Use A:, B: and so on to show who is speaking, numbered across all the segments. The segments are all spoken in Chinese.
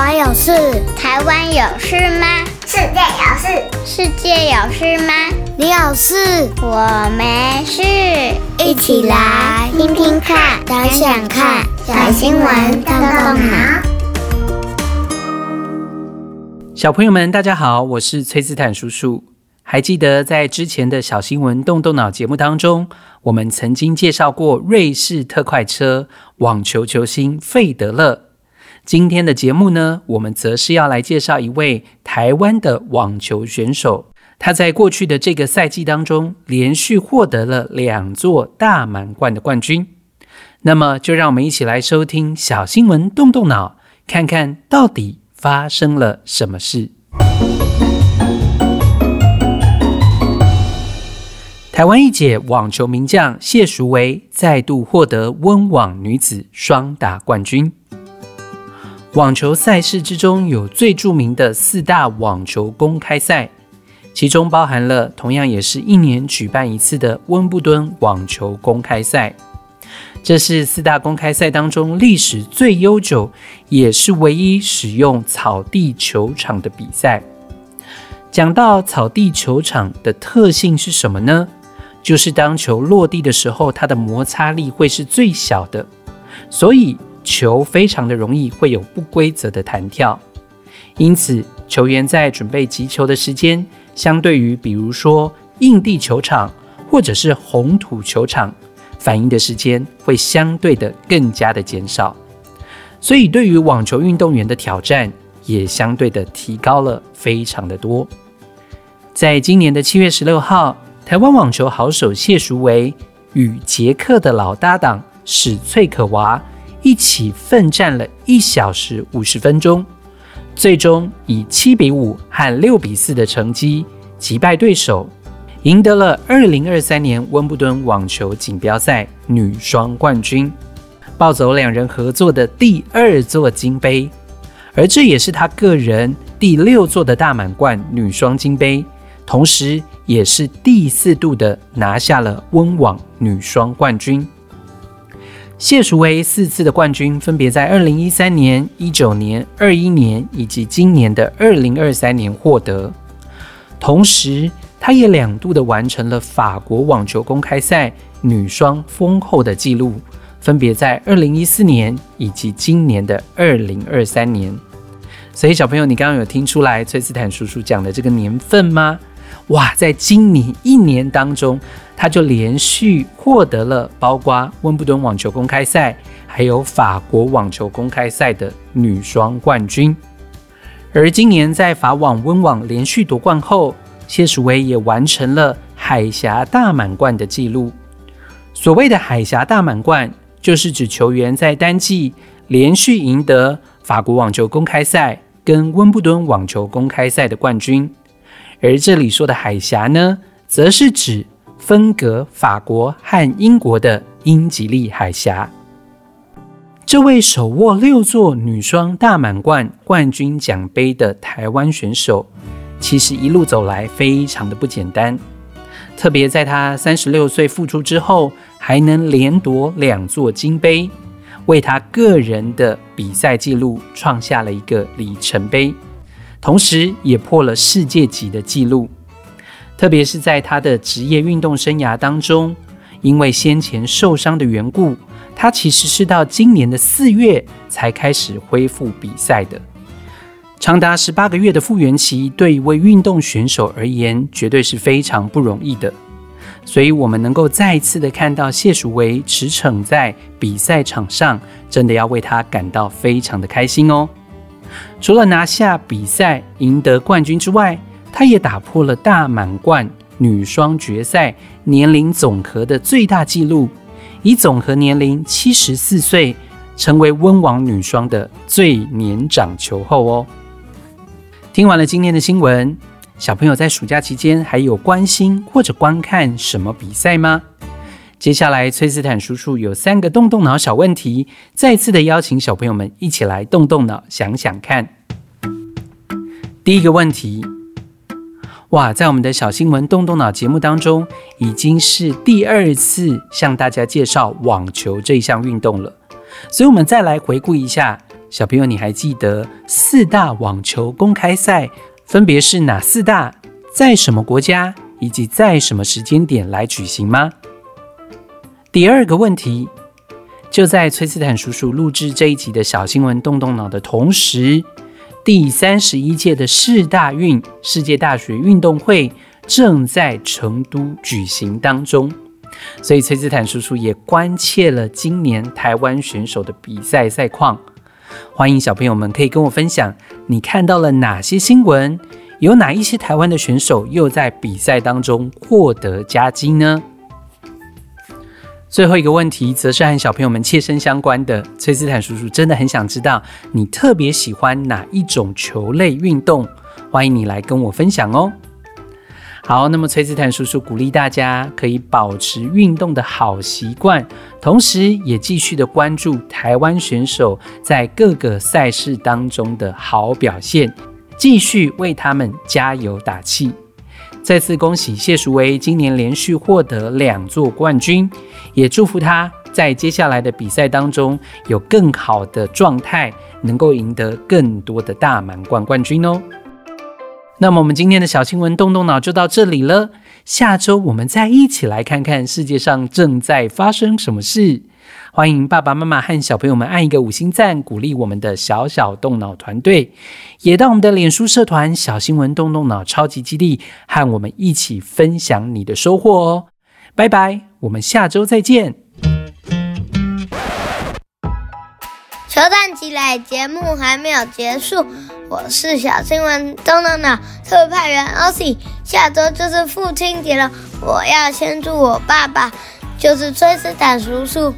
A: 国有事，
B: 台湾有事吗？
C: 世界有事，
B: 世界有事吗？
A: 你有事，
B: 我没事。
A: 一起来听听看，想想看，小新闻动动脑。
D: 小朋友们，大家好，我是崔斯坦叔叔。还记得在之前的小新闻动动脑节目当中，我们曾经介绍过瑞士特快车网球球星费德勒。今天的节目呢，我们则是要来介绍一位台湾的网球选手。他在过去的这个赛季当中，连续获得了两座大满贯的冠军。那么，就让我们一起来收听小新闻动动脑，看看到底发生了什么事。台湾一姐网球名将谢淑薇再度获得温网女子双打冠军。网球赛事之中有最著名的四大网球公开赛，其中包含了同样也是一年举办一次的温布敦网球公开赛。这是四大公开赛当中历史最悠久，也是唯一使用草地球场的比赛。讲到草地球场的特性是什么呢？就是当球落地的时候，它的摩擦力会是最小的，所以球非常的容易会有不规则的弹跳。因此，球员在准备击球的时间，相对于比如说硬地球场或者是红土球场，反应的时间会相对的更加的减少。所以，对于网球运动员的挑战也相对的提高了非常的多。在今年的七月十六号。台湾网球好手谢淑薇与捷克的老搭档史翠可娃一起奋战了一小时五十分钟，最终以七比五和六比四的成绩击败对手，赢得了二零二三年温布敦网球锦标赛女双冠军，抱走两人合作的第二座金杯，而这也是她个人第六座的大满贯女双金杯。同时，也是第四度的拿下了温网女双冠军。谢淑薇四次的冠军，分别在二零一三年、一九年、二一年以及今年的二零二三年获得。同时，她也两度的完成了法国网球公开赛女双封后的纪录，分别在二零一四年以及今年的二零二三年。所以，小朋友，你刚刚有听出来崔斯坦叔叔讲的这个年份吗？哇，在今年一年当中，他就连续获得了包括温布顿网球公开赛，还有法国网球公开赛的女双冠军。而今年在法网、温网连续夺冠后，谢淑薇也完成了海峡大满贯的纪录。所谓的海峡大满贯，就是指球员在单季连续赢得法国网球公开赛跟温布顿网球公开赛的冠军。而这里说的海峡呢，则是指分隔法国和英国的英吉利海峡。这位手握六座女双大满贯冠军奖杯的台湾选手，其实一路走来非常的不简单。特别在她三十六岁复出之后，还能连夺两座金杯，为她个人的比赛纪录创下了一个里程碑。同时也破了世界级的纪录，特别是在他的职业运动生涯当中，因为先前受伤的缘故，他其实是到今年的四月才开始恢复比赛的。长达十八个月的复原期，对一位运动选手而言，绝对是非常不容易的。所以，我们能够再一次的看到谢淑薇驰骋在比赛场上，真的要为他感到非常的开心哦。除了拿下比赛赢得冠军之外，她也打破了大满贯女双决赛年龄总和的最大纪录，以总和年龄七十四岁，成为温网女双的最年长球后哦。听完了今天的新闻，小朋友在暑假期间还有关心或者观看什么比赛吗？接下来，崔斯坦叔叔有三个动动脑小问题，再次的邀请小朋友们一起来动动脑，想想看。第一个问题，哇，在我们的小新闻动动脑节目当中，已经是第二次向大家介绍网球这一项运动了，所以我们再来回顾一下小朋友，你还记得四大网球公开赛分别是哪四大？在什么国家？以及在什么时间点来举行吗？第二个问题，就在崔斯坦叔叔录制这一集的小新闻动动脑的同时，第三十一届的世大运世界大学运动会正在成都举行当中，所以崔斯坦叔叔也关切了今年台湾选手的比赛赛况。欢迎小朋友们可以跟我分享，你看到了哪些新闻？有哪一些台湾的选手又在比赛当中获得佳绩呢？最后一个问题，则是和小朋友们切身相关的。崔斯坦叔叔真的很想知道，你特别喜欢哪一种球类运动？欢迎你来跟我分享哦。好，那么崔斯坦叔叔鼓励大家可以保持运动的好习惯，同时也继续的关注台湾选手在各个赛事当中的好表现。继续为他们加油打气！再次恭喜谢淑薇今年连续获得两座冠军，也祝福他在接下来的比赛当中有更好的状态，能够赢得更多的大满贯冠军哦。那么我们今天的小新闻动动脑就到这里了，下周我们再一起来看看世界上正在发生什么事。欢迎爸爸妈妈和小朋友们按一个五星赞，鼓励我们的小小动脑团队，也到我们的脸书社团“小新闻动动脑超级基地”和我们一起分享你的收获哦。拜拜，我们下周再见。
B: 球蛋起来，节目还没有结束，我是小新闻动动脑特派员欧西，下周就是父亲节了，我要先祝我爸爸，就是崔斯坦叔叔。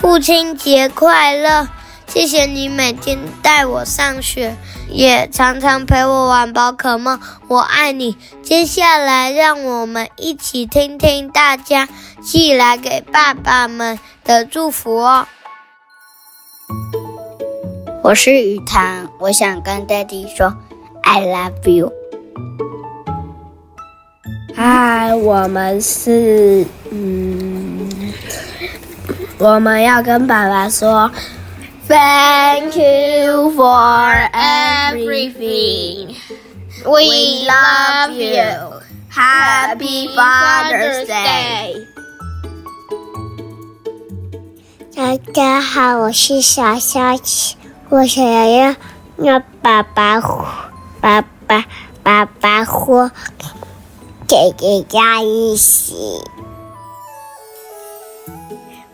B: 父亲节快乐！谢谢你每天带我上学，也常常陪我玩宝可梦。我爱你。接下来，让我们一起听听大家寄来给爸爸们的祝福哦。
C: 我是雨堂，我想跟 Daddy 说 I love you。
E: 嗨，我们是嗯。我们要跟爸爸说，Thank you for everything. We love you. Happy Father's Day.
A: 大家好，我是小小琪，我想要让爸爸爸爸爸爸或姐姐在一起。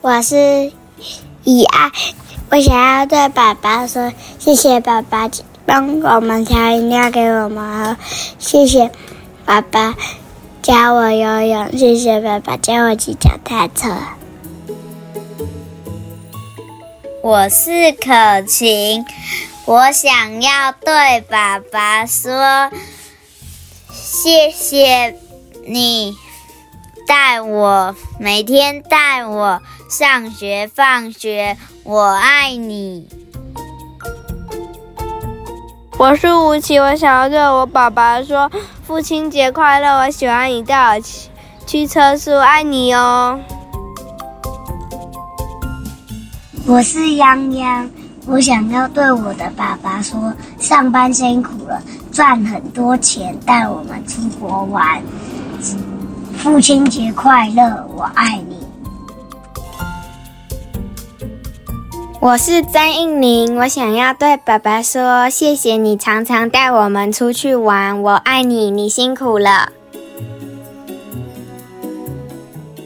A: 我是以爱，我想要对爸爸说，谢谢爸爸帮我们调饮料给我们喝，谢谢爸爸教我游泳，谢谢爸爸教我骑脚踏车。
B: 我是可晴，我想要对爸爸说，谢谢你带我，每天带我。上学放学，我爱你。
E: 我是吴奇，我想要对我爸爸说：父亲节快乐！我喜欢你带我去去车速，爱你哦。
A: 我是泱泱，我想要对我的爸爸说：上班辛苦了，赚很多钱，带我们出国玩。父亲节快乐！我爱你。
C: 我是张应宁，我想要对爸爸说，谢谢你常常带我们出去玩，我爱你，你辛苦了。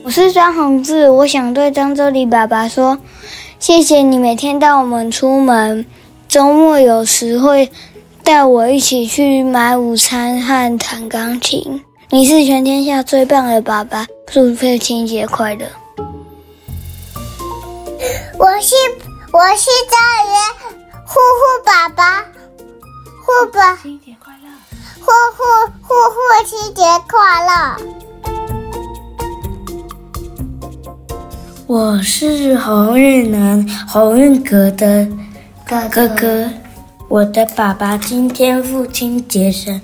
F: 我是张宏志，我想对张周礼爸爸说，谢谢你每天带我们出门，周末有时会带我一起去买午餐和弹钢琴。你是全天下最棒的爸爸，祝父亲节快乐。
A: 我是。我是张元，呼呼爸爸，呼爸，父亲节快乐，呼呼呼父亲节快乐。
G: 我是洪玉南，洪运阁的哥哥，哥哥。我的爸爸今天父亲节生，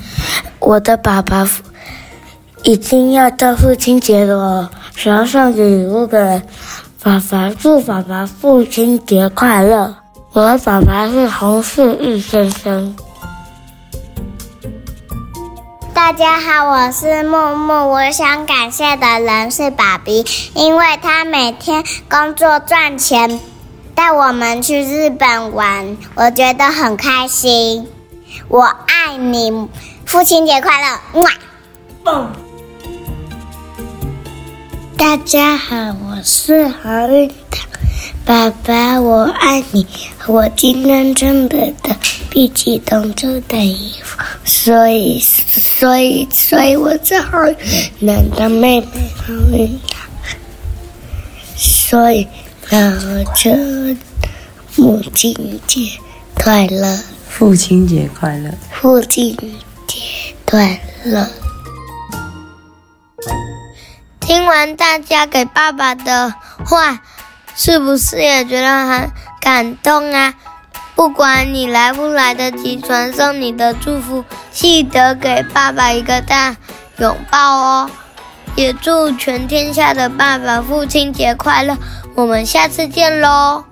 G: 我的爸爸已经要到父亲节了，想要送礼物给爸爸，祝爸爸父亲节快乐。我的爸爸是洪世玉先生。
A: 大家好，我是木木。我想感谢的人是爸比，因为他每天工作赚钱，带我们去日本玩，我觉得很开心。我爱你，父亲节快乐！哇，
G: 蹦。大家好，我是何运堂。爸爸，我爱你。我今天穿的的比起同桌的衣服，所以，所以，所以我是何运的妹妹何运堂。所以，那我就母亲节快乐，
H: 父亲节快乐，
G: 父亲节快乐。
B: 听完大家给爸爸的话。是不是也觉得很感动啊？不管你来不来得及传送你的祝福，记得给爸爸一个大拥抱哦！也祝全天下的爸爸父亲节快乐！我们下次见喽！